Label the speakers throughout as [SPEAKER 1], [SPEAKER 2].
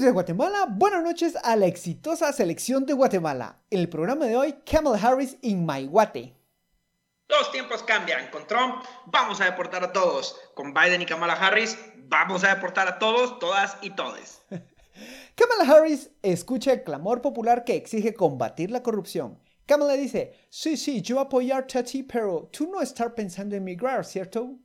[SPEAKER 1] días Guatemala, buenas noches a la exitosa selección de Guatemala. En el programa de hoy, Kamala Harris in My Guate.
[SPEAKER 2] Los tiempos cambian. Con Trump vamos a deportar a todos. Con Biden y Kamala Harris vamos a deportar a todos, todas y todes.
[SPEAKER 1] Kamala Harris escucha el clamor popular que exige combatir la corrupción. Kamala dice, sí, sí, yo apoyarte a ti, pero tú no estar pensando en migrar, ¿cierto?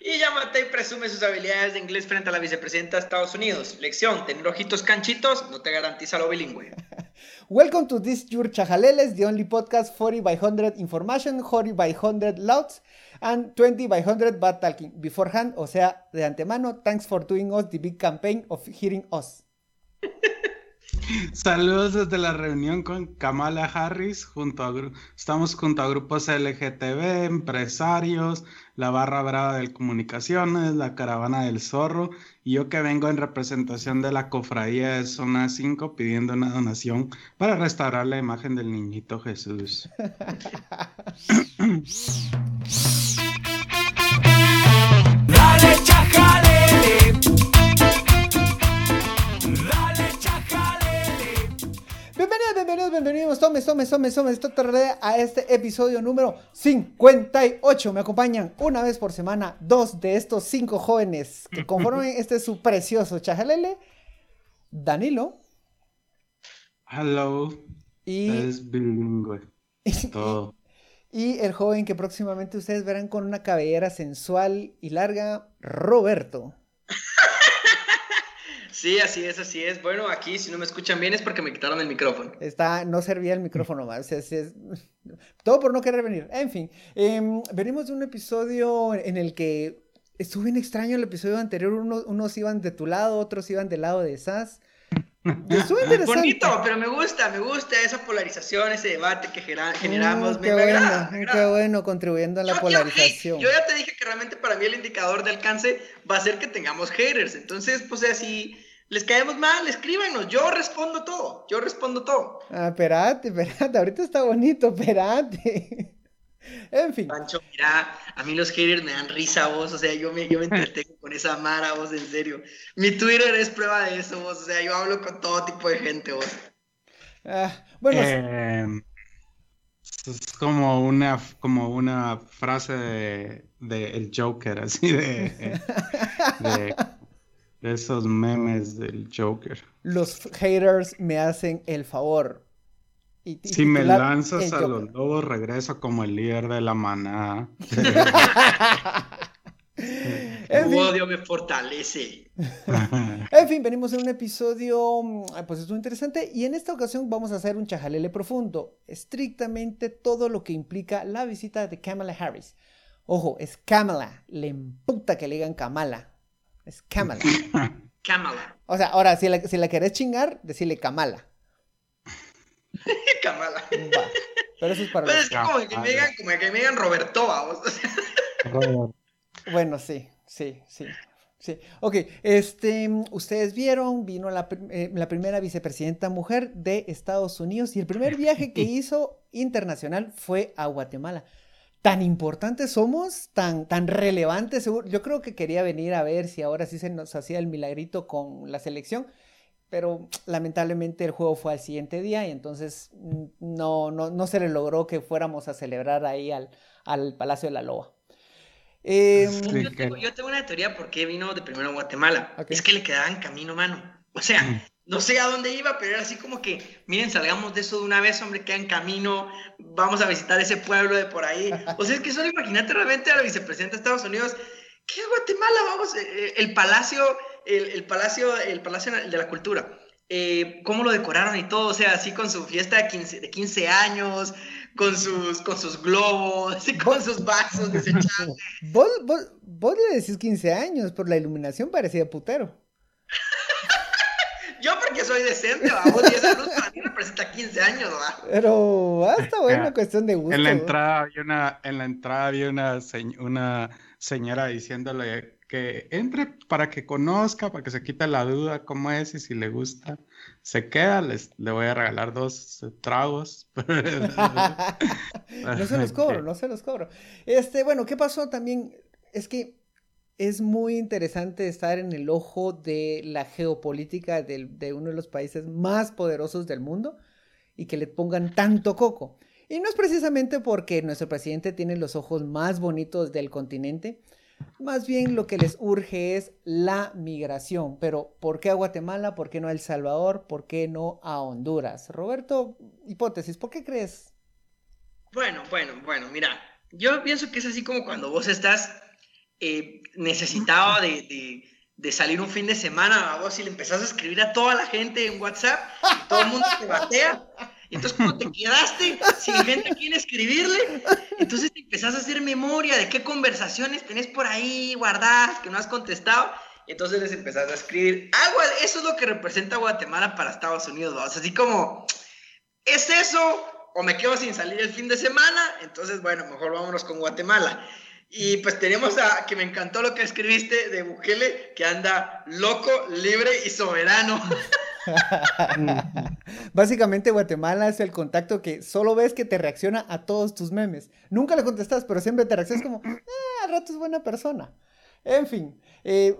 [SPEAKER 2] Y Yamatei presume sus habilidades de inglés frente a la vicepresidenta de Estados Unidos. Lección, tener ojitos canchitos no te garantiza lo bilingüe.
[SPEAKER 1] Welcome to this your Chajaleles, the only podcast 40 by 100 information, 40 by 100 louds, and 20 by 100 bad talking. Beforehand, o sea, de antemano, thanks for doing us the big campaign of hearing us.
[SPEAKER 3] Saludos desde la reunión con Kamala Harris. Junto a, estamos junto a grupos LGTB, empresarios, la barra brava de comunicaciones, la caravana del zorro. Y yo que vengo en representación de la cofradía de Zona 5 pidiendo una donación para restaurar la imagen del niñito Jesús.
[SPEAKER 1] Bienvenidos, bienvenidos, bienvenidos, tomes, tomes, tomes, tomes, a este episodio número 58. Me acompañan una vez por semana dos de estos cinco jóvenes que conforman este su precioso chajalele. Danilo.
[SPEAKER 3] Hello.
[SPEAKER 1] Y...
[SPEAKER 3] Es bilingüe. Todo.
[SPEAKER 1] Y el joven que próximamente ustedes verán con una cabellera sensual y larga, Roberto.
[SPEAKER 2] Sí, así es, así es. Bueno, aquí si no me escuchan bien es porque me quitaron el micrófono.
[SPEAKER 1] Está, no servía el micrófono más. todo por no querer venir. En fin, em, venimos de un episodio en el que estuvo bien extraño el episodio anterior. Unos, iban de tu lado, otros iban del lado de SAS.
[SPEAKER 2] Estuvo interesante. Bonito, pero me gusta, me gusta esa polarización, ese debate que generamos.
[SPEAKER 1] Mm, qué, bueno, qué bueno, contribuyendo a la polarización.
[SPEAKER 2] Yo ya te dije que realmente para mí el indicador de alcance va a ser que tengamos haters. Entonces, pues así les caemos mal, escríbanos, yo respondo todo, yo respondo todo.
[SPEAKER 1] Ah, espérate, espérate, ahorita está bonito, espérate. En fin.
[SPEAKER 2] Pancho, mira, a mí los haters me dan risa, vos, o sea, yo me, yo me entretengo con esa mara, vos, en serio. Mi Twitter es prueba de eso, vos, o sea, yo hablo con todo tipo de gente, vos.
[SPEAKER 1] Ah, bueno.
[SPEAKER 3] Em, es como una, como una frase de, de el Joker, así de, de esos memes del Joker.
[SPEAKER 1] Los haters me hacen el favor.
[SPEAKER 3] si me lanzas a los lobos, regreso como el líder de la manada.
[SPEAKER 2] el odio me fortalece.
[SPEAKER 1] en fin, venimos en un episodio, mm, pues es muy interesante, y en esta ocasión vamos a hacer un chajalele profundo, estrictamente todo lo que implica la visita de Kamala Harris. Ojo, es Kamala, le emputa que le digan Kamala, es Kamala.
[SPEAKER 2] Kamala.
[SPEAKER 1] O sea, ahora, si la, si la querés chingar, decirle Kamala.
[SPEAKER 2] Kamala.
[SPEAKER 1] Pero eso es para
[SPEAKER 2] Pero es como que, me digan, como que me digan Roberto, vamos.
[SPEAKER 1] bueno, sí, sí, sí. Sí, ok, este, ustedes vieron, vino la, eh, la, primera vicepresidenta mujer de Estados Unidos y el primer viaje que hizo internacional fue a Guatemala tan importantes somos, tan, tan relevantes. Yo creo que quería venir a ver si ahora sí se nos hacía el milagrito con la selección, pero lamentablemente el juego fue al siguiente día y entonces mm, no, no, se le logró que fuéramos a celebrar ahí al, al Palacio de la Loa.
[SPEAKER 2] Em, yo, tengo, una teoría por qué vino de primero a Guatemala. Es que le quedaban camino mano. O sea, mm no sé a dónde iba, pero era así como que, miren, salgamos de eso de una vez, hombre, queda en camino, vamos a visitar ese pueblo de por ahí. O sea, es que solo imagínate realmente a la vicepresidenta de Estados Unidos, ¿qué es Guatemala? Vamos, eh, eh, el palacio, el, palacio, el palacio de la cultura. Eh, cómo lo decoraron y todo, o sea, así con su fiesta de 15, de 15 años, con sus, con sus globos, y con sus vasos desechables.
[SPEAKER 1] ¿Vos, vos, vos le decís 15 años, por la iluminación parecía putero.
[SPEAKER 2] Yo porque soy decente, vamos, y esa luz para mí representa 15 años, ¿va?
[SPEAKER 1] Pero basta, bueno, cuestión de gusto.
[SPEAKER 3] En la entrada había una, en la entrada había una, una señora diciéndole que entre para que conozca, para que se quite la duda cómo es y si le gusta, se queda, les, le voy a regalar dos tragos.
[SPEAKER 1] no se los cobro, no se los cobro. Este, bueno, ¿qué pasó también? Es que es muy interesante estar en el ojo de la geopolítica de, uno de los países más poderosos del mundo y que le pongan tanto coco. Y no es precisamente porque nuestro presidente tiene los ojos más bonitos del continente, más bien lo que les urge es la migración. Pero ¿por qué a Guatemala? ¿Por qué no a El Salvador? ¿Por qué no a Honduras? Roberto, hipótesis, ¿por qué crees?
[SPEAKER 2] Bueno, bueno, bueno, mira, yo pienso que es así como cuando vos estás eh, necesitado de, salir un fin de semana vos y le empezás a escribir a toda la gente en WhatsApp y todo el mundo te batea. Entonces, como te quedaste sin gente a quien escribirle, entonces te empezás a hacer memoria de qué conversaciones tenés por ahí guardadas que no has contestado. Y entonces les empezás a escribir. Ah, eso es lo que representa Guatemala para Estados Unidos, vamos. Así como, ¿es eso? O me quedo sin salir el fin de semana. Entonces, bueno, mejor vámonos con Guatemala. Y pues tenemos a, que me encantó lo que escribiste de Bukele, que anda loco, libre y soberano.
[SPEAKER 1] Básicamente Guatemala es el contacto que solo ves que te reacciona a todos tus memes. Nunca le contestas, pero siempre te reaccionas como, ah, al rato es buena persona. En fin, eh,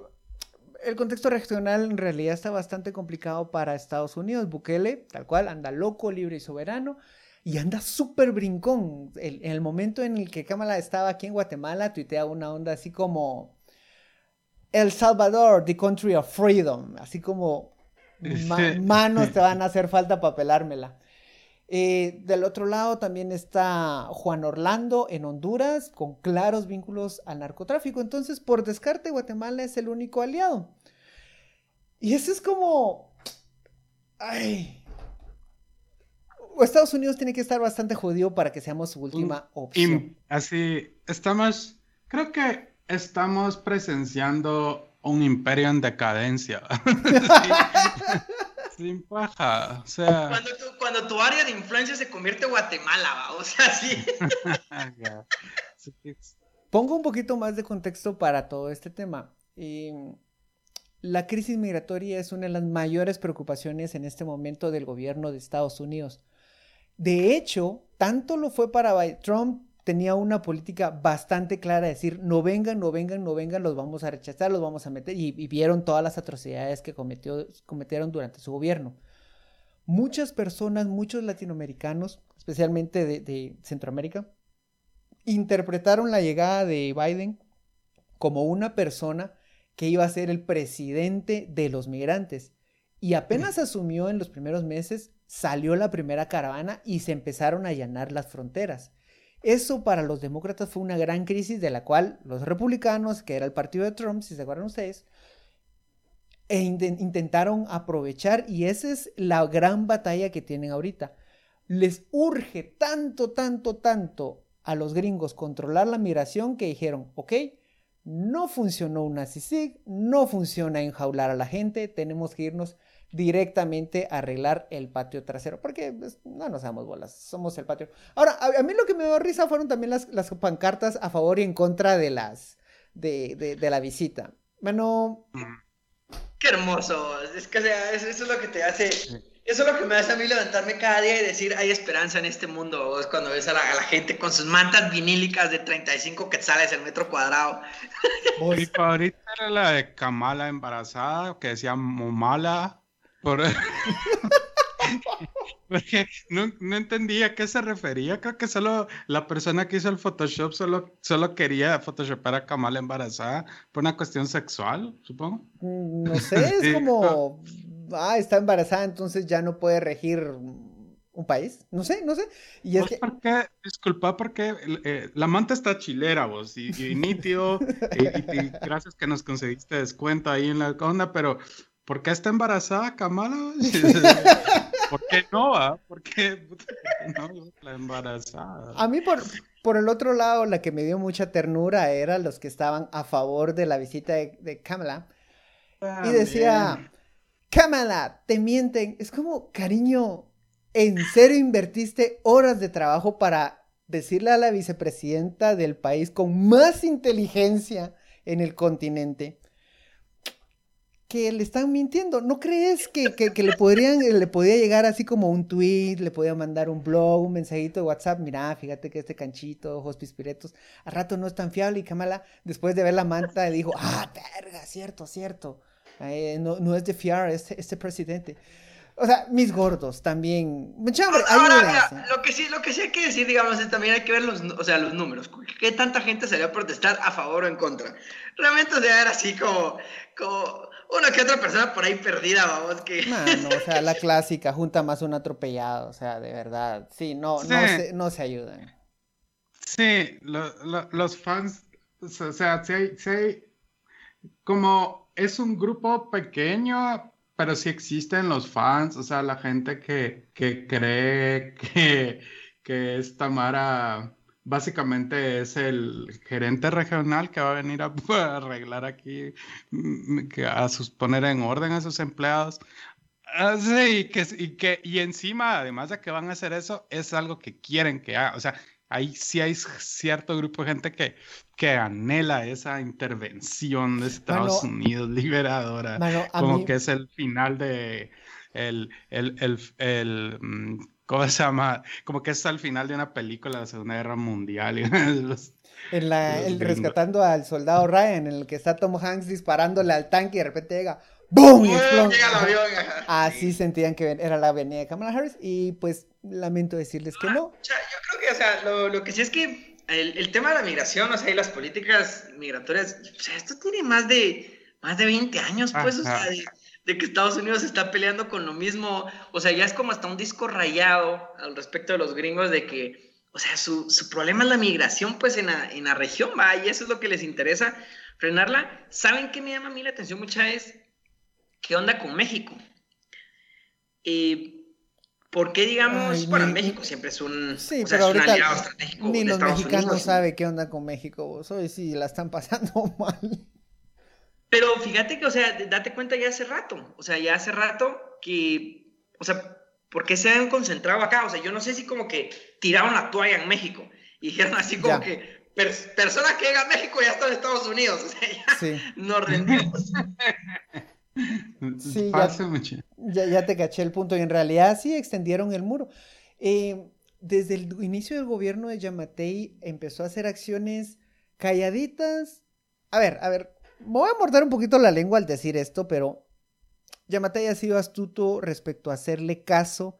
[SPEAKER 1] el contexto regional en realidad está bastante complicado para Estados Unidos. Bukele, tal cual, anda loco, libre y soberano y anda súper brincón. en el momento en el que Kamala estaba aquí en Guatemala, tuitea una onda así como El Salvador, the country of freedom, así como manos te van a hacer falta para pelármela. Eh, del otro lado también está Juan Orlando en Honduras, con claros vínculos al narcotráfico. Entonces, por descarte, Guatemala es el único aliado. Y eso es como... Ay, Estados Unidos tiene que estar bastante jodido para que seamos su última opción.
[SPEAKER 3] así, estamos, creo que estamos presenciando un imperio en decadencia. Sin paja, o sea...
[SPEAKER 2] Cuando tu, área de influencia se convierte en Guatemala, ¿va? o sea, sí.
[SPEAKER 1] Pongo un poquito más de contexto para todo este tema. la crisis migratoria es una de las mayores preocupaciones en este momento del gobierno de Estados Unidos. De hecho, tanto lo fue para Trump tenía una política bastante clara de decir, no vengan, no vengan, no vengan, los vamos a rechazar, los vamos a meter, y, vieron todas las atrocidades que cometieron durante su gobierno. Muchas personas, muchos latinoamericanos, especialmente de Centroamérica, interpretaron la llegada de Biden como una persona que iba a ser el presidente de los migrantes. Y apenas asumió en los primeros meses, salió la primera caravana y se empezaron a allanar las fronteras. Eso para los demócratas fue una gran crisis de la cual los republicanos, que era el partido de Trump, si se acuerdan ustedes, e intentaron aprovechar y esa es la gran batalla que tienen ahorita. Les urge tanto, tanto, tanto a los gringos controlar la migración que dijeron, ok, no funcionó una CICIG, no funciona enjaular a la gente, tenemos que irnos directamente arreglar el patio trasero, porque pues, no nos damos bolas, somos el patio. Ahora, a, mí lo que me dio risa fueron también las, las pancartas a favor y en contra de las de, de, la visita. Bueno.
[SPEAKER 2] Qué hermoso. Es que eso, es lo que te hace. Eso es lo que me hace a mí levantarme cada día y decir, hay esperanza en este mundo. Es cuando ves a la, gente con sus mantas vinílicas de 35 quetzales el metro cuadrado.
[SPEAKER 3] Mi favorita era la de Kamala embarazada, que decía Momala. Porque no, no, entendía a qué se refería. Creo que solo la persona que hizo el Photoshop solo, solo quería Photoshopar a Kamala embarazada por una cuestión sexual, supongo.
[SPEAKER 1] Mm, no sé, es como, ah, está embarazada, entonces ya no puede regir un país. No sé, no sé. Y es
[SPEAKER 3] ¿Por qué? Disculpa, porque eh, la manta está chilera, vos, y, y nítido, y, y, gracias que nos conseguiste descuento ahí en la onda, pero ¿Por qué está embarazada Kamala? ¿Por qué no? Ah? ¿Por qué no la embarazada?
[SPEAKER 1] A mí por, por el otro lado, la que me dio mucha ternura era los que estaban a favor de la visita de, Kamala. y decía, Kamala, te mienten. Es como, cariño, ¿en serio invertiste horas de trabajo para decirle a la vicepresidenta del país con más inteligencia en el continente que le están mintiendo. ¿No crees que, que, le podrían, le podía llegar así como un tweet, le podía mandar un blog, un mensajito de WhatsApp? Mira, fíjate que este canchito, ojos pispiretos, a rato no es tan fiable y Kamala, después de ver la manta, dijo, ah, verga, cierto, cierto. Eh, no, no, es de fiar este, este presidente. O sea, mis gordos también. Mucha
[SPEAKER 2] Ahora, lo que sí, lo que sí hay que decir, digamos, es también hay que ver los, o sea, los números. ¿Qué tanta gente salió a protestar a favor o en contra? Realmente, o sea, era así como, como una que otra persona por ahí perdida, vamos, que...
[SPEAKER 1] Mano, o sea, la clásica, junta más un atropellado, o sea, de verdad. Sí, no, No, se, no se ayudan.
[SPEAKER 3] Sí, los fans, o sea, sí sí como es un grupo pequeño, pero sí existen los fans, o sea, la gente que, que cree que, que esta Mara básicamente es el gerente regional que va a venir a, arreglar aquí, mm, a sus, poner en orden a sus empleados. Ah, sí, y que, y que y encima, además de que van a hacer eso, es algo que quieren que haga. O sea, ahí sí hay cierto grupo de gente que, que anhela esa intervención de Estados Unidos liberadora, como que es el final de el, el, el, el, mm, ¿cómo se llama? Como que es al final de una película de la Segunda Guerra Mundial.
[SPEAKER 1] en la, el rescatando al soldado Ryan, en el que está Tom Hanks disparándole al tanque y de repente llega ¡Boom! Así sentían que era la avenida de Kamala Harris y pues lamento decirles que no.
[SPEAKER 2] Yo creo que, o sea, lo, lo que sí es que el, el, tema de la migración, o sea, y las políticas migratorias, o sea, esto tiene más de, más de 20 años, pues, o sea, de, que Estados Unidos está peleando con lo mismo, o sea, ya es como hasta un disco rayado al respecto de los gringos de que, o sea, su, su problema es la migración, pues, en la, en la región, va, y eso es lo que les interesa frenarla. ¿Saben qué me llama a mí la atención mucha vez? ¿Qué onda con México? Eh, ¿Por qué, digamos, para México siempre es un,
[SPEAKER 1] sí, pero ahorita estratégico Ni los mexicanos saben qué onda con México, hoy sí la están pasando mal.
[SPEAKER 2] Pero fíjate que, o sea, date cuenta ya hace rato, o sea, ya hace rato que, o sea, ¿por qué se han concentrado acá? O sea, yo no sé si como que tiraron la toalla en México y dijeron así como que personas que llegan a México ya están en Estados Unidos, o sea, ya sí. nos rendimos.
[SPEAKER 1] Sí, ya, ya, te caché el punto. Y en realidad sí extendieron el muro. Eh, desde el inicio del gobierno de Yamatei empezó a hacer acciones calladitas. A ver, a ver, me voy a morder un poquito la lengua al decir esto, pero Yamatei ha sido astuto respecto a hacerle caso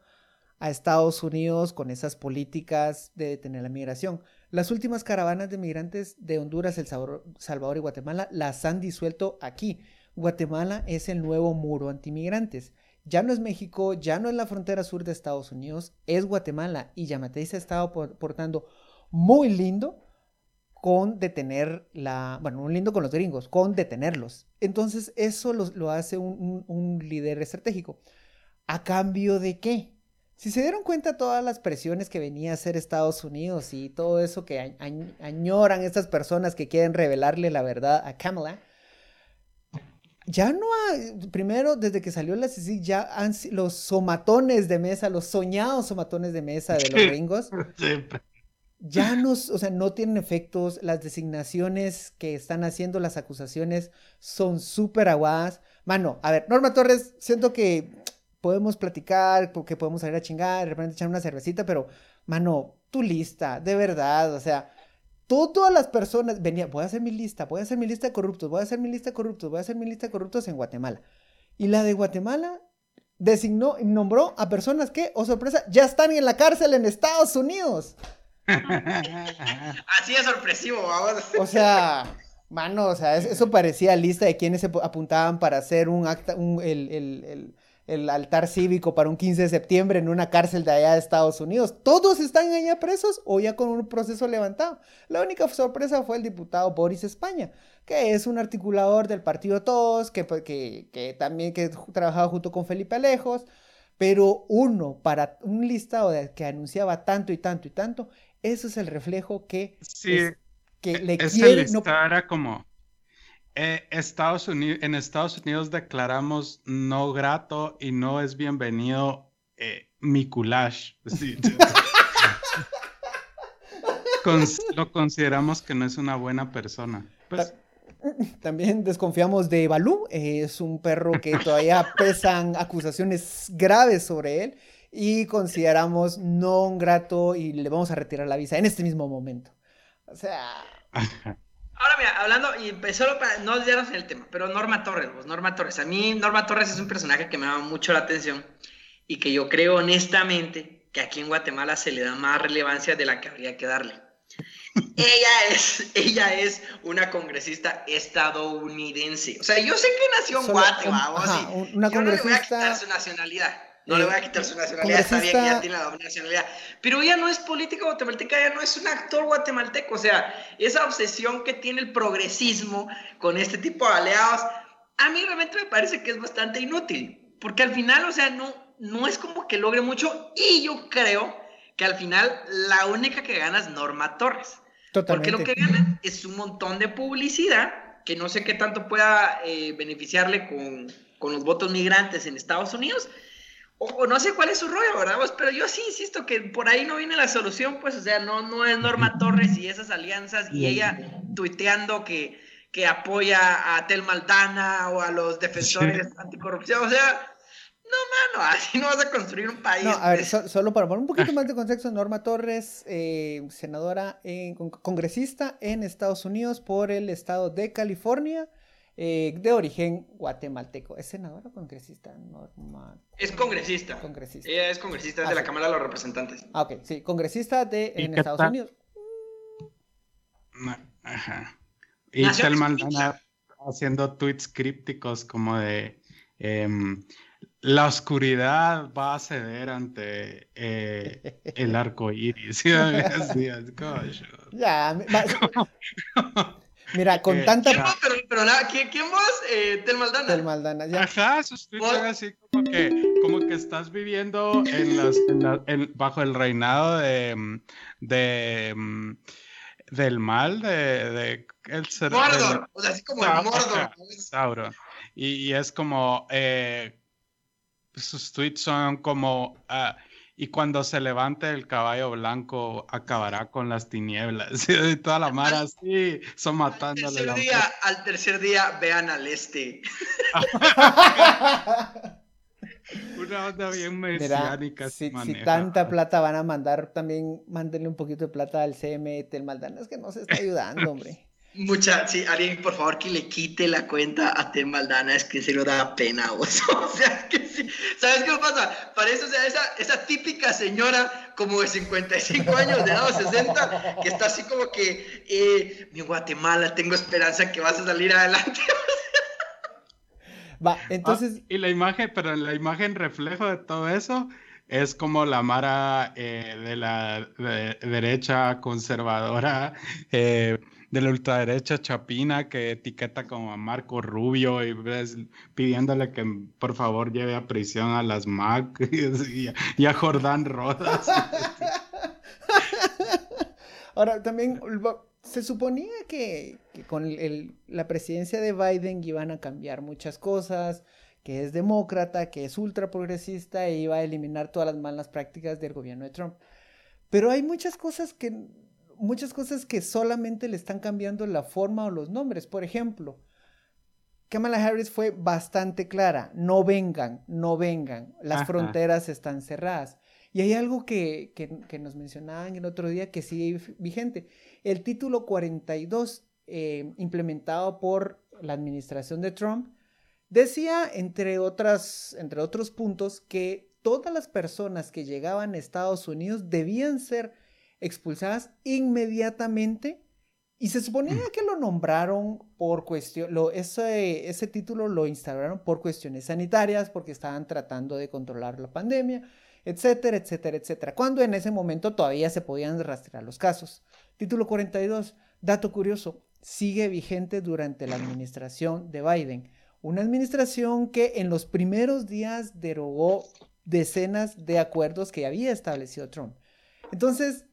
[SPEAKER 1] a Estados Unidos con esas políticas de detener la migración. Las últimas caravanas de migrantes de Honduras, El Salvador y Guatemala las han disuelto aquí. Guatemala es el nuevo muro antimigrantes. Ya no es México, ya no es la frontera sur de Estados Unidos, es Guatemala. Y Yamatei se ha estado portando muy lindo con detener la, bueno, muy lindo con los gringos, con detenerlos. Entonces eso lo, hace un, líder estratégico. ¿A cambio de qué? Si se dieron cuenta todas las presiones que venía a hacer Estados Unidos y todo eso que añoran estas personas que quieren revelarle la verdad a Kamala, ya no hay, primero desde que salió la CICI, ya han los somatones de mesa, los soñados somatones de mesa de los gringos, ya no, o sea, no tienen efectos, las designaciones que están haciendo, las acusaciones son súper aguadas. Mano, a ver, Norma Torres, siento que podemos platicar, que podemos salir a chingar, de repente echar una cervecita, pero, mano, tu lista, de verdad, o sea, todas las personas venían, voy a hacer mi lista, voy a hacer mi lista de corruptos, voy a hacer mi lista de corruptos, voy a hacer mi lista de corruptos en Guatemala. Y la de Guatemala designó y nombró a personas que, oh sorpresa, ya están en la cárcel en Estados Unidos.
[SPEAKER 2] Así es sorpresivo, vamos.
[SPEAKER 1] O sea, mano, o sea, eso parecía lista de quienes se apuntaban para hacer un acta, el, el el altar cívico para un 15 de septiembre en una cárcel de allá de Estados Unidos. ¿Todos están allá presos o ya con un proceso levantado? La única sorpresa fue el diputado Boris España, que es un articulador del partido Todos, que, pues, que, que también que trabajaba junto con Felipe Alejos, pero uno para un listado de, que anunciaba tanto y tanto y tanto, eso es el reflejo que,
[SPEAKER 3] sí, que le quiere... No... era como eh, Estados Unidos, en Estados Unidos declaramos no grato y no es bienvenido eh, mi lo consideramos que no es una buena persona. Pues,
[SPEAKER 1] También desconfiamos de Balú, es un perro que todavía pesan acusaciones graves sobre él y consideramos no grato y le vamos a retirar la visa en este mismo momento. O sea...
[SPEAKER 2] mira, hablando, y solo para no olvidarnos en el tema, pero Norma Torres, vos, Norma Torres. A mí Norma Torres es un personaje que me llama mucho la atención y que yo creo honestamente que aquí en Guatemala se le da más relevancia de la que habría que darle. ella es, ella es una congresista estadounidense. O sea, yo sé que nació en Guatemala, una yo congresista... no le voy a quitar su nacionalidad. No le voy a quitar su nacionalidad, está bien que ya tiene la doble nacionalidad. Pero ella no es política guatemalteca, ella no es un actor guatemalteco. O sea, esa obsesión que tiene el progresismo con este tipo de aliados, a mí realmente me parece que es bastante inútil. Porque al final, o sea, no, no es como que logre mucho. Y yo creo que al final la única que gana es Norma Torres. Totalmente. Porque lo que gana es un montón de publicidad que no sé qué tanto pueda eh, beneficiarle con, con los votos migrantes en Estados Unidos o, no sé cuál es su rollo, ¿verdad? Pues, pero yo sí insisto que por ahí no viene la solución, pues, o sea, no, no es Norma Torres y esas alianzas y ella tuiteando que, que apoya a Tel Maldana o a los defensores anticorrupción, o sea, no, mano, así no vas a construir un país.
[SPEAKER 1] No, a ver, solo para poner un poquito más de contexto, Norma Torres, eh, senadora, en, congresista en Estados Unidos por el estado de California, eh, de origen guatemalteco. ¿Es senadora o congresista? Norma...
[SPEAKER 2] Es congresista.
[SPEAKER 1] congresista.
[SPEAKER 2] Ella es congresista de ah, la Cámara de los Representantes.
[SPEAKER 1] Ah, ok, sí, congresista de en Estados Unidos.
[SPEAKER 3] Ajá. Y Telman haciendo tweets crípticos como de em, la oscuridad va a ceder ante eh, el arco iris.
[SPEAKER 1] ya, Mira, con tanta.
[SPEAKER 2] ¿Quién vos? Pero, pero nada, ¿quién, quién vos? Eh, Tel Maldana.
[SPEAKER 1] Tel Maldana, ya.
[SPEAKER 3] Ajá, sus tweets así como que, como que estás viviendo en las, en bajo el reinado de. de del mal, de. de
[SPEAKER 2] el ser, Mordor, o sea, así como el Mordor.
[SPEAKER 3] Sauro. Y, y, es como. Eh, sus tweets son como. Uh, y cuando se levante el caballo blanco acabará con las tinieblas. Y toda la mar así, son matándole.
[SPEAKER 2] Al tercer, día, al tercer día vean al este.
[SPEAKER 3] Una onda bien mesiánica.
[SPEAKER 1] si, tanta plata van a mandar, también mándenle un poquito de plata al CMT, el Maldana, es que no se está ayudando, hombre.
[SPEAKER 2] Mucha, sí, alguien por favor que le quite la cuenta a Tem Maldana, es que se lo da pena, o sea, que sí. ¿Sabes qué pasa? Parece, o sea, esa, esa típica señora como de 55 años, de edad 60, que está así como que, eh, mi Guatemala, tengo esperanza que vas a salir adelante.
[SPEAKER 1] Va, entonces...
[SPEAKER 3] Ah, y la imagen, pero la imagen reflejo de todo eso es como la Mara eh, de la derecha conservadora, eh, de la ultraderecha chapina que etiqueta como a Marco Rubio y pidiéndole que por favor lleve a prisión a las MAC y, a, Jordán Rodas.
[SPEAKER 1] Ahora, también se suponía que, con la presidencia de Biden iban a cambiar muchas cosas, que es demócrata, que es ultra progresista e iba a eliminar todas las malas prácticas del gobierno de Trump. Pero hay muchas cosas que muchas cosas que solamente le están cambiando la forma o los nombres. Por ejemplo, Kamala Harris fue bastante clara, no vengan, no vengan, las fronteras están cerradas. Y hay algo que, nos mencionaban el otro día que sigue vigente. El título 42, eh, implementado por la administración de Trump, decía, entre, otras, entre otros puntos, que todas las personas que llegaban a Estados Unidos debían ser expulsadas inmediatamente. Y se suponía que lo nombraron por cuestión, lo, ese, ese título lo instalaron por cuestiones sanitarias, porque estaban tratando de controlar la pandemia, etcétera, etcétera, etcétera. Cuando en ese momento todavía se podían rastrear los casos. Título 42, dato curioso, sigue vigente durante la administración de Biden. Una administración que en los primeros días derogó decenas de acuerdos que había establecido Trump. Entonces,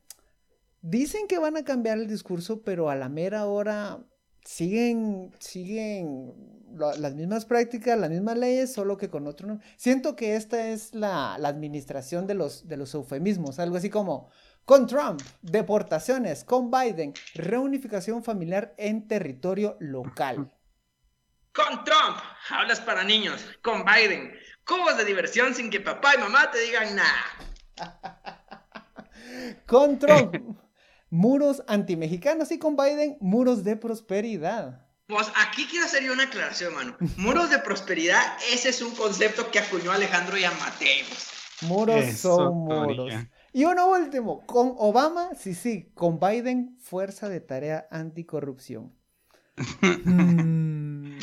[SPEAKER 1] Dicen que van a cambiar el discurso, pero a la mera hora siguen, siguen las mismas prácticas, las mismas leyes, solo que con otro nombre. Siento que esta es la, administración de los, de los eufemismos, algo así como, Con Trump, deportaciones. Con Biden, reunificación familiar en territorio local.
[SPEAKER 2] Con Trump, hablas para niños. Con Biden, cubos de diversión sin que papá y mamá te digan nada.
[SPEAKER 1] con Trump, muros antimexicanos y con Biden, muros de prosperidad.
[SPEAKER 2] Pues aquí quiero hacer yo una aclaración, mano. Muros de prosperidad, ese es un concepto que acuñó Alejandro y Mateos.
[SPEAKER 1] Muros son muros. Y uno último, con Obama, sí, sí, con Biden, Fuerza de Tarea Anticorrupción.
[SPEAKER 3] Mm.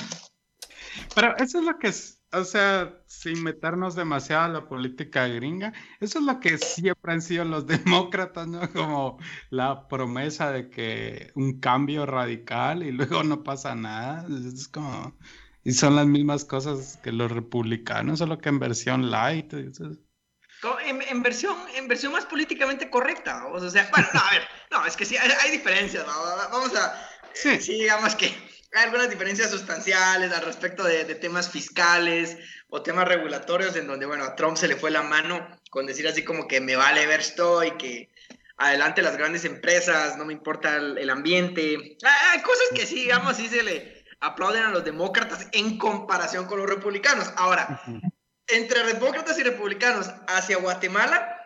[SPEAKER 3] Pero eso es lo que es, o sea, sin meternos demasiado a la política gringa, eso es lo que siempre han sido los demócratas, ¿no? Como la promesa de que un cambio radical y luego no pasa nada. Es como, y son las mismas cosas que los republicanos, solo que en versión light.
[SPEAKER 2] En, versión, en versión más políticamente correcta, o sea, bueno, no, a ver, no, es que sí, hay, diferencias, vamos a, sí. sí, digamos que hay algunas diferencias sustanciales al respecto de, temas fiscales o temas regulatorios en donde, bueno, a Trump se le fue la mano con decir así como que me vale ver estoy, que adelante las grandes empresas, no me importa el, ambiente. Hay cosas que sí, digamos, sí se le aplauden a los demócratas en comparación con los republicanos. Ahora, entre demócratas y republicanos hacia Guatemala,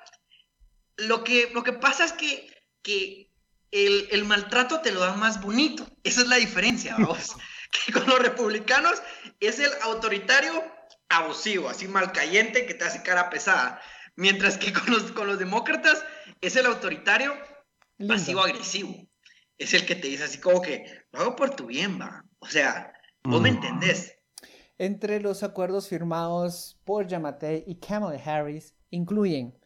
[SPEAKER 2] lo que, lo que pasa es que, que el, maltrato te lo da más bonito. Esa es la diferencia, vamos. que con los republicanos es el autoritario abusivo, así malcayente que te hace cara pesada. Mientras que con los, con los demócratas es el autoritario pasivo-agresivo. Es el que te dice así como que, lo hago por tu bien, va. O sea, vos me mm. entendés.
[SPEAKER 1] Entre los acuerdos firmados por Yamate y Kamala Harris incluyen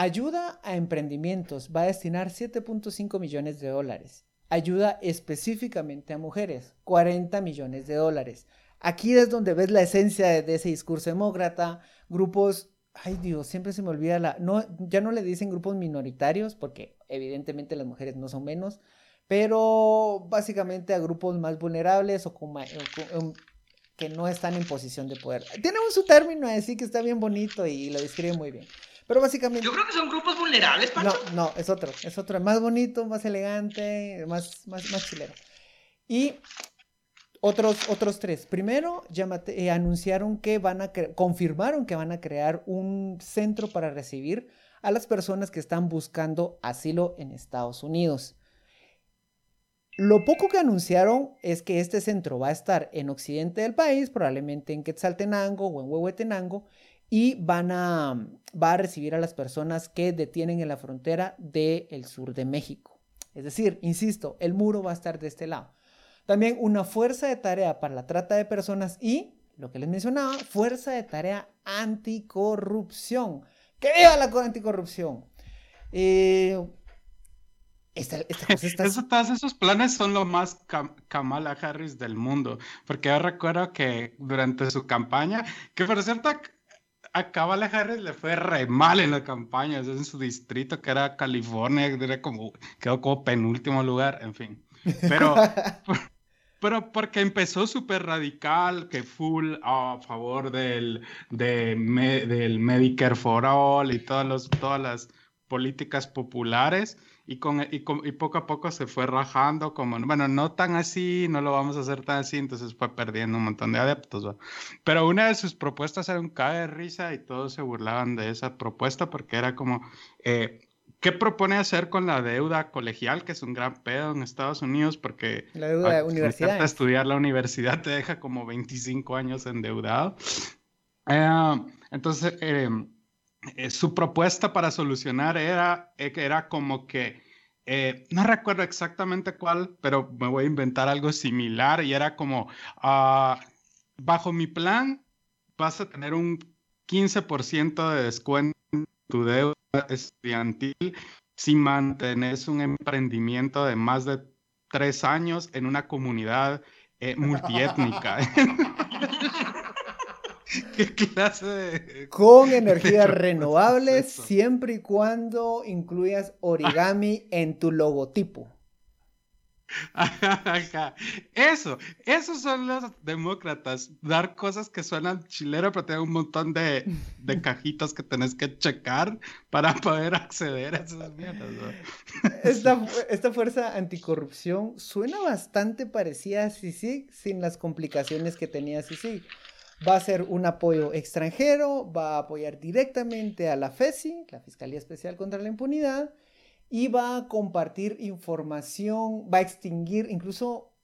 [SPEAKER 1] Ayuda a emprendimientos va a destinar 7.5 millones de dólares. Ayuda específicamente a mujeres, 40 millones de dólares. Aquí es donde ves la esencia de, ese discurso demócrata. Grupos, ay Dios, siempre se me olvida la... No, ya no le dicen grupos minoritarios porque evidentemente las mujeres no son menos, pero básicamente a grupos más vulnerables o, em, que no están en posición de poder. Un su término así que está bien bonito y lo describe muy bien. Pero básicamente.
[SPEAKER 2] Yo creo que son grupos vulnerables, Pancho.
[SPEAKER 1] No, no, es otro. Es otro. Más bonito, más elegante, más, más, más chilero. Y otros, otros tres. Primero, eh, anunciaron que van a confirmaron que van a crear un centro para recibir a las personas que están buscando asilo en Estados Unidos. Lo poco que anunciaron es que este centro va a estar en occidente del país, probablemente en Quetzaltenango o en Huehuetenango, y van a, va a recibir a las personas que detienen en la frontera del sur de México. Es decir, insisto, el muro va a estar de este lado. También una fuerza de tarea para la trata de personas y, lo que les mencionaba, fuerza de tarea anticorrupción. ¡Que viva la anticorrupción! Eh,
[SPEAKER 3] todos esos planes son lo más Kamala Harris del mundo, porque yo recuerdo que durante su campaña, que por cierto, a Kamala Harris le fue re mal en la campaña, en su distrito que era California, era como, quedó como penúltimo lugar, en fin. Pero, pero porque empezó súper radical, que full a favor del, de, del Medicare for All y todas, los, todas las políticas populares y, con, y, y, poco a poco se fue rajando, como, bueno, no tan así, no lo vamos a hacer tan así, entonces fue perdiendo un montón de adeptos. Pero una de sus propuestas era un cae de risa y todos se burlaban de esa propuesta porque era como, eh, ¿qué propone hacer con la deuda colegial, que es un gran pedo en Estados Unidos? Porque
[SPEAKER 1] la deuda de universidad.
[SPEAKER 3] estudiar la universidad te deja como 25 años endeudado. Eh, entonces, eh, eh, su propuesta para solucionar era, eh, era como que, eh, no recuerdo exactamente cuál, pero me voy a inventar algo similar y era como, ah, bajo mi plan vas a tener un 15% de descuento en tu deuda estudiantil si mantienes un emprendimiento de más de tres años en una comunidad multiétnica. ¿Qué clase de...
[SPEAKER 1] Con energías renovables siempre y cuando incluyas origami en tu logotipo.
[SPEAKER 3] Eso, esos son los demócratas. Dar cosas que suenan chilero, pero tienen un montón de, de cajitas que tenés que checar para poder acceder a esas mierdas.
[SPEAKER 1] Esta, esta, fuerza anticorrupción suena bastante parecida a Sisi, sin las complicaciones que tenía Sisi. Va a ser un apoyo extranjero, va a apoyar directamente a la FESI, la Fiscalía Especial contra la Impunidad, y va a compartir información, va a extinguir, incluso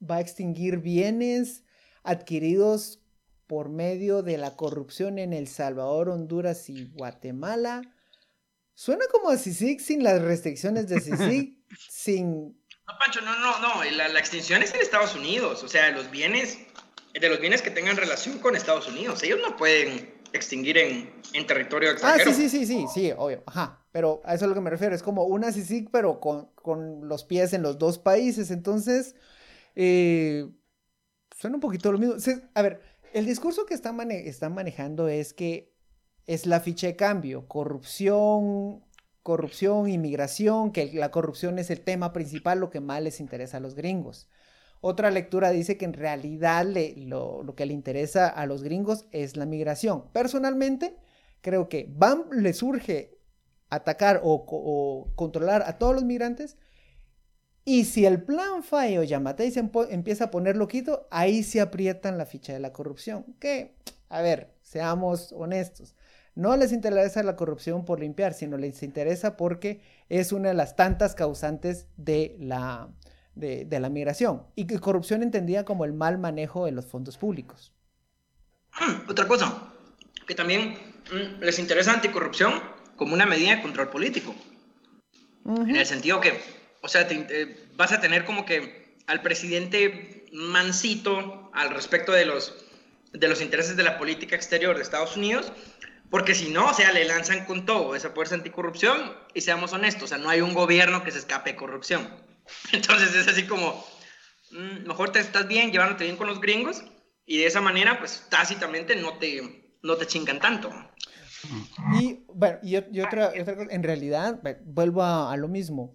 [SPEAKER 1] va a extinguir bienes adquiridos por medio de la corrupción en El Salvador, Honduras y Guatemala. Suena como a CICIG sin las restricciones de CICIG, sin...
[SPEAKER 2] No, Pancho, no, no, no, la, la, extinción es en Estados Unidos, o sea, los bienes, de los bienes que tengan relación con Estados Unidos, ellos no pueden extinguir en, en territorio extranjero.
[SPEAKER 1] Ah, sí, sí, sí, sí, sí, obvio, ajá. Pero a eso es a lo que me refiero. Es como una CICIG, pero con, con los pies en los dos países. Entonces, eh, suena un poquito lo mismo. A ver, el discurso que están, están manejando es que es la ficha de cambio. Corrupción, corrupción, inmigración, que la corrupción es el tema principal, lo que más les interesa a los gringos. Otra lectura dice que en realidad lo, que le interesa a los gringos es la migración. Personalmente, creo que BAM le surge atacar o, controlar a todos los migrantes. Y si el plan falla o Yamatei se empieza a poner loquito, ahí se aprietan la ficha de la corrupción. Que, a ver, seamos honestos. No les interesa la corrupción por limpiar, sino les interesa porque es una de las tantas causantes de la, de, la migración. Y que corrupción entendida como el mal manejo de los fondos públicos.
[SPEAKER 2] Otra cosa, que también mm, les interesa anticorrupción como una medida de control político. En el sentido que, o sea, vas a tener como que al presidente mansito al respecto de los, de los intereses de la política exterior de Estados Unidos, porque si no, o sea, le lanzan con todo esa fuerza anticorrupción y seamos honestos, o sea, no hay un gobierno que se escape de corrupción. Entonces es así como, mm, mejor te estás bien, llevándote bien con los gringos y de esa manera, pues tácitamente no te, no te chingan tanto.
[SPEAKER 1] Y bueno, y, otra, cosa, en realidad, vuelvo a, lo mismo.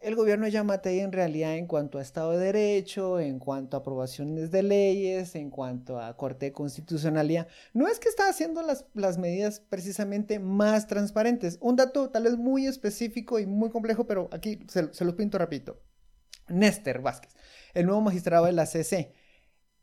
[SPEAKER 1] El gobierno de Yamatei en realidad en cuanto a Estado de Derecho, en cuanto a aprobaciones de leyes, en cuanto a Corte de Constitucionalidad, no es que está haciendo las, las medidas precisamente más transparentes. Un dato tal vez muy específico y muy complejo, pero aquí se, se los pinto rapidito. Néstor Vázquez, el nuevo magistrado de la CC.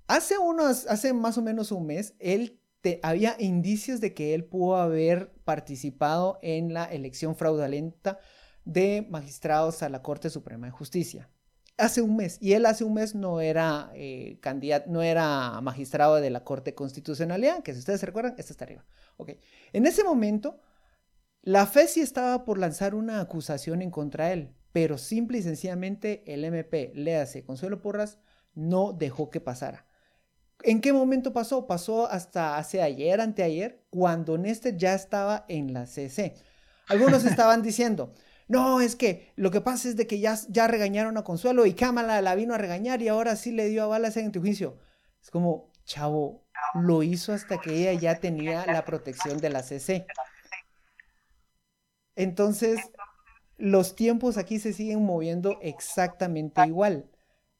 [SPEAKER 1] Hace, unos, hace más o menos un mes, él había indicios de que él pudo haber participado en la elección fraudulenta de magistrados a la Corte Suprema de Justicia. Hace un mes, y él hace un mes no era eh, candidato, no era magistrado de la Corte Constitucionalidad, que si ustedes se recuerdan, este está arriba. Okay. En ese momento, la FESI estaba por lanzar una acusación en contra de él, pero simple y sencillamente el MP, léase Consuelo Porras, no dejó que pasara. ¿En qué momento pasó? Pasó hasta hace ayer, anteayer, cuando Néstor ya estaba en la CC. Algunos estaban diciendo, no, es que lo que pasa es de que ya, ya regañaron a Consuelo y Cámara la vino a regañar y ahora sí le dio a balas en tu juicio. Es como, chavo, lo hizo hasta que ella ya tenía la protección de la CC. Entonces, los tiempos aquí se siguen moviendo exactamente igual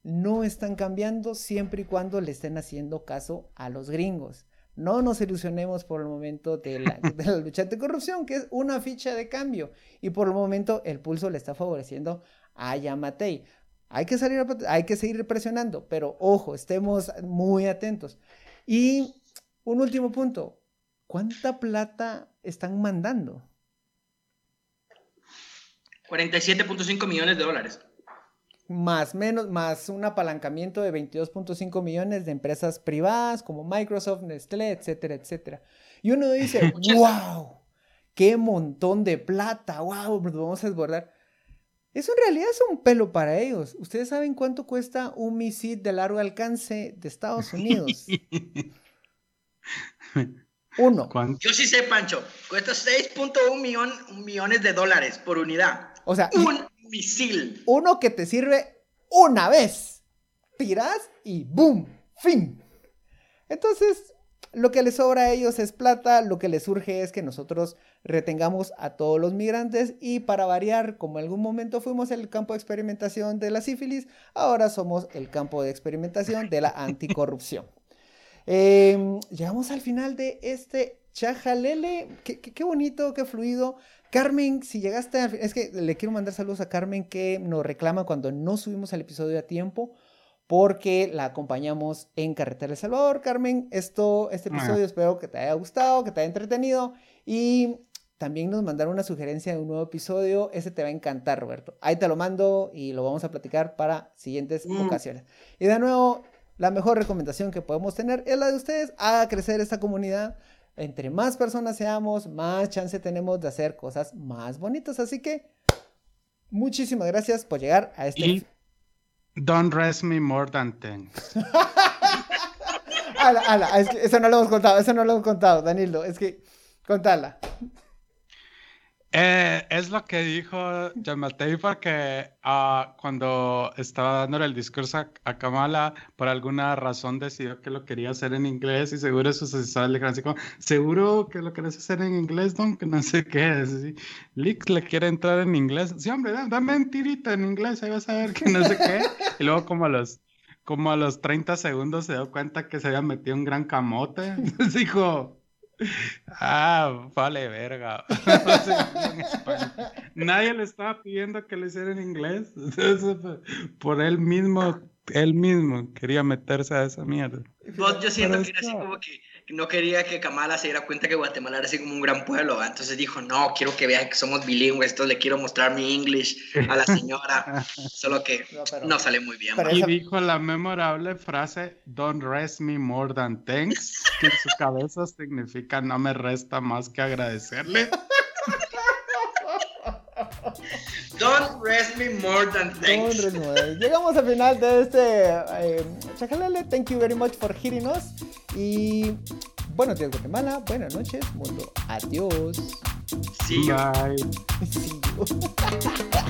[SPEAKER 1] no están cambiando siempre y cuando le estén haciendo caso a los gringos. No nos ilusionemos por el momento de la, lucha anticorrupción, que es una ficha de cambio. Y por el momento el pulso le está favoreciendo a Yamatei. Hay que, salir hay que seguir presionando, pero ojo, estemos muy atentos. Y un último punto, ¿cuánta plata están mandando?
[SPEAKER 2] 47.5 millones de dólares
[SPEAKER 1] más menos, más un apalancamiento de 22.5 millones de empresas privadas como Microsoft, Nestlé, etcétera, etcétera. Y uno dice, wow, qué montón de plata, wow, vamos a desbordar. Eso en realidad es un pelo para ellos. ¿Ustedes saben cuánto cuesta un misil de largo alcance de Estados Unidos? Uno.
[SPEAKER 2] Yo sí sé, Pancho. Cuesta 6.1 millones de dólares por unidad.
[SPEAKER 1] O sea,
[SPEAKER 2] un misil.
[SPEAKER 1] Uno que te sirve una vez. Tiras y ¡boom! ¡Fin! Entonces, lo que les sobra a ellos es plata, lo que les surge es que nosotros retengamos a todos los migrantes y para variar, como en algún momento fuimos el campo de experimentación de la sífilis, ahora somos el campo de experimentación de la anticorrupción. Em, llegamos al final de este chajalele. Qué, qué, bonito, qué fluido. Carmen, si llegaste al... Es que le quiero mandar saludos a Carmen que nos reclama cuando no subimos el episodio a tiempo porque la acompañamos en Carretera El Salvador. Carmen, esto, este ah. episodio espero que te haya gustado, que te haya entretenido y también nos mandaron una sugerencia de un nuevo episodio. Ese te va a encantar, Roberto. Ahí te lo mando y lo vamos a platicar para siguientes mm. ocasiones. Y de nuevo, la mejor recomendación que podemos tener es la de ustedes. Haga crecer esta comunidad. Entre más personas seamos, más chance tenemos de hacer cosas más bonitas. Así que muchísimas gracias por llegar a este.
[SPEAKER 3] Don't rest me more than thanks.
[SPEAKER 1] ala, ala, es que eso no lo hemos contado, eso no lo hemos contado, Danilo. Es que, contala.
[SPEAKER 3] Eh, es lo que dijo Yamatei porque uh, cuando estaba dándole el discurso a, Kamala, por alguna razón decidió que lo quería hacer en inglés y seguro sus asesores le dijeron así como, seguro que lo querés hacer en inglés, don, que no sé qué es. Le quiere entrar en inglés. Sí, hombre, da, mentirita en inglés, ahí vas a ver que no sé qué. Y luego como a los, como a los 30 segundos se dio cuenta que se había metido un gran camote. Entonces dijo... Ah, vale, verga. Nadie le estaba pidiendo que lo hiciera en inglés. Por él mismo, él mismo quería meterse a esa mierda.
[SPEAKER 2] yo siento que era así como que no quería que Kamala se diera cuenta que Guatemala era así como un gran pueblo, entonces dijo, no, quiero que vea que somos bilingües, esto le quiero mostrar mi English a la señora, solo que no, sale muy bien.
[SPEAKER 3] Y dijo la memorable frase, don't rest me more than thanks, que en su cabeza significa no me resta más que agradecerle.
[SPEAKER 2] Don't rest me more than thanks.
[SPEAKER 1] Llegamos al final de este eh, Thank you very much for hearing us. Y buenos días, Guatemala. Buenas noches, mundo. Adiós.
[SPEAKER 2] See you. Bye. See you.